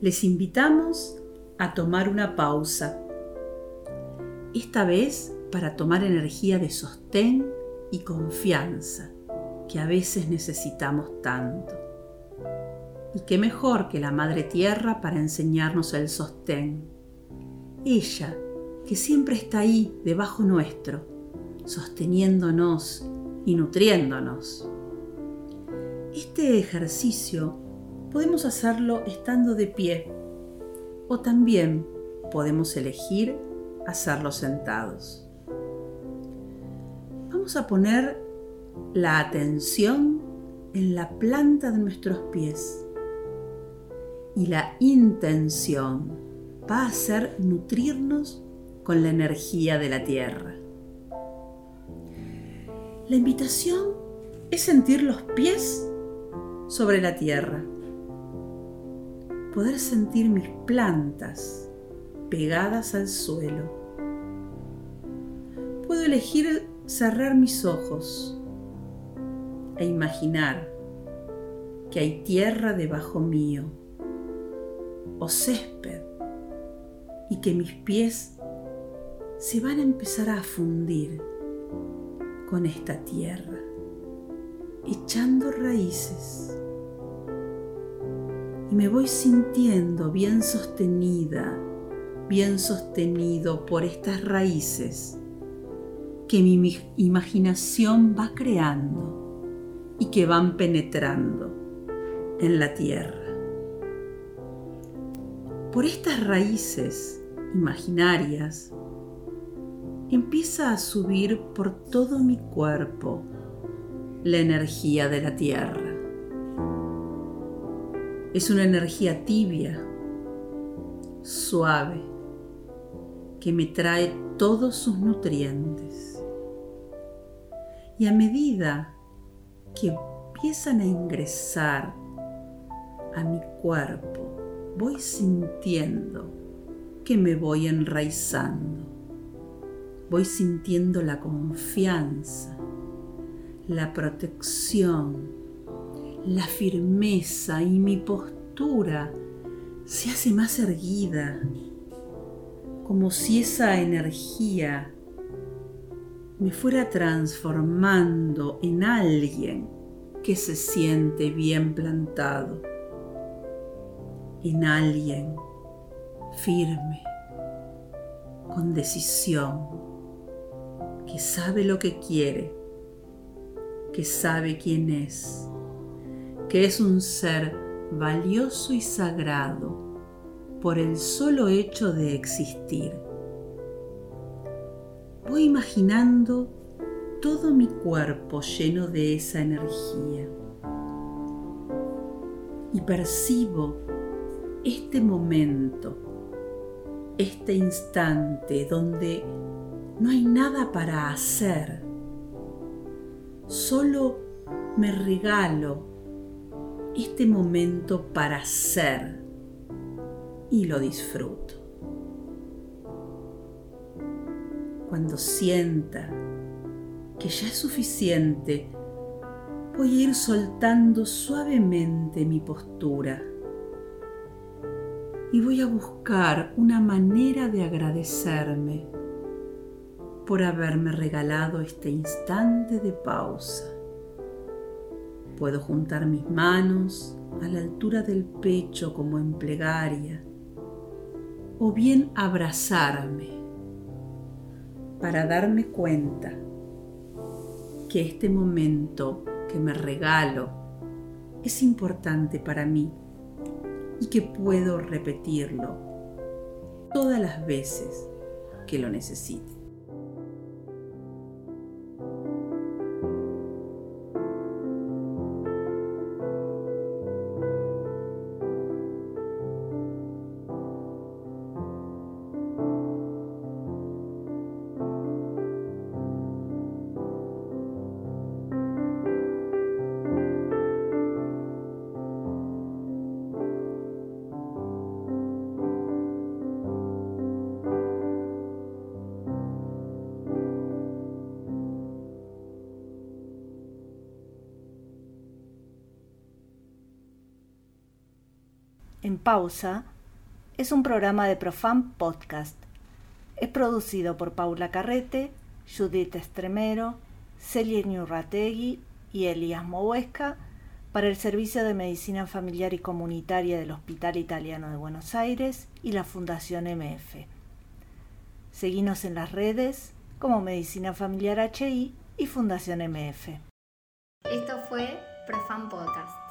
les invitamos a tomar una pausa. Esta vez para tomar energía de sostén y confianza que a veces necesitamos tanto. Y qué mejor que la Madre Tierra para enseñarnos el sostén. Ella, que siempre está ahí debajo nuestro, sosteniéndonos y nutriéndonos. Este ejercicio podemos hacerlo estando de pie o también podemos elegir hacerlo sentados. Vamos a poner la atención en la planta de nuestros pies y la intención va a ser nutrirnos con la energía de la tierra. La invitación es sentir los pies sobre la tierra, poder sentir mis plantas pegadas al suelo. Puedo elegir cerrar mis ojos e imaginar que hay tierra debajo mío o césped y que mis pies se van a empezar a fundir con esta tierra, echando raíces. Y me voy sintiendo bien sostenida, bien sostenido por estas raíces que mi imaginación va creando y que van penetrando en la tierra. Por estas raíces imaginarias empieza a subir por todo mi cuerpo la energía de la tierra. Es una energía tibia, suave, que me trae todos sus nutrientes. Y a medida que empiezan a ingresar a mi cuerpo, voy sintiendo que me voy enraizando. Voy sintiendo la confianza, la protección, la firmeza y mi postura se hace más erguida, como si esa energía me fuera transformando en alguien que se siente bien plantado, en alguien firme, con decisión, que sabe lo que quiere, que sabe quién es, que es un ser valioso y sagrado por el solo hecho de existir. Voy imaginando todo mi cuerpo lleno de esa energía y percibo este momento, este instante donde no hay nada para hacer, solo me regalo este momento para ser y lo disfruto. cuando sienta que ya es suficiente, voy a ir soltando suavemente mi postura y voy a buscar una manera de agradecerme por haberme regalado este instante de pausa. Puedo juntar mis manos a la altura del pecho como en plegaria o bien abrazarme para darme cuenta que este momento que me regalo es importante para mí y que puedo repetirlo todas las veces que lo necesite. En Pausa es un programa de Profam Podcast. Es producido por Paula Carrete, Judith Estremero, Celia Ñurrategui y Elías Mohuesca para el Servicio de Medicina Familiar y Comunitaria del Hospital Italiano de Buenos Aires y la Fundación MF. Seguinos en las redes como Medicina Familiar HI y Fundación MF. Esto fue Profam Podcast.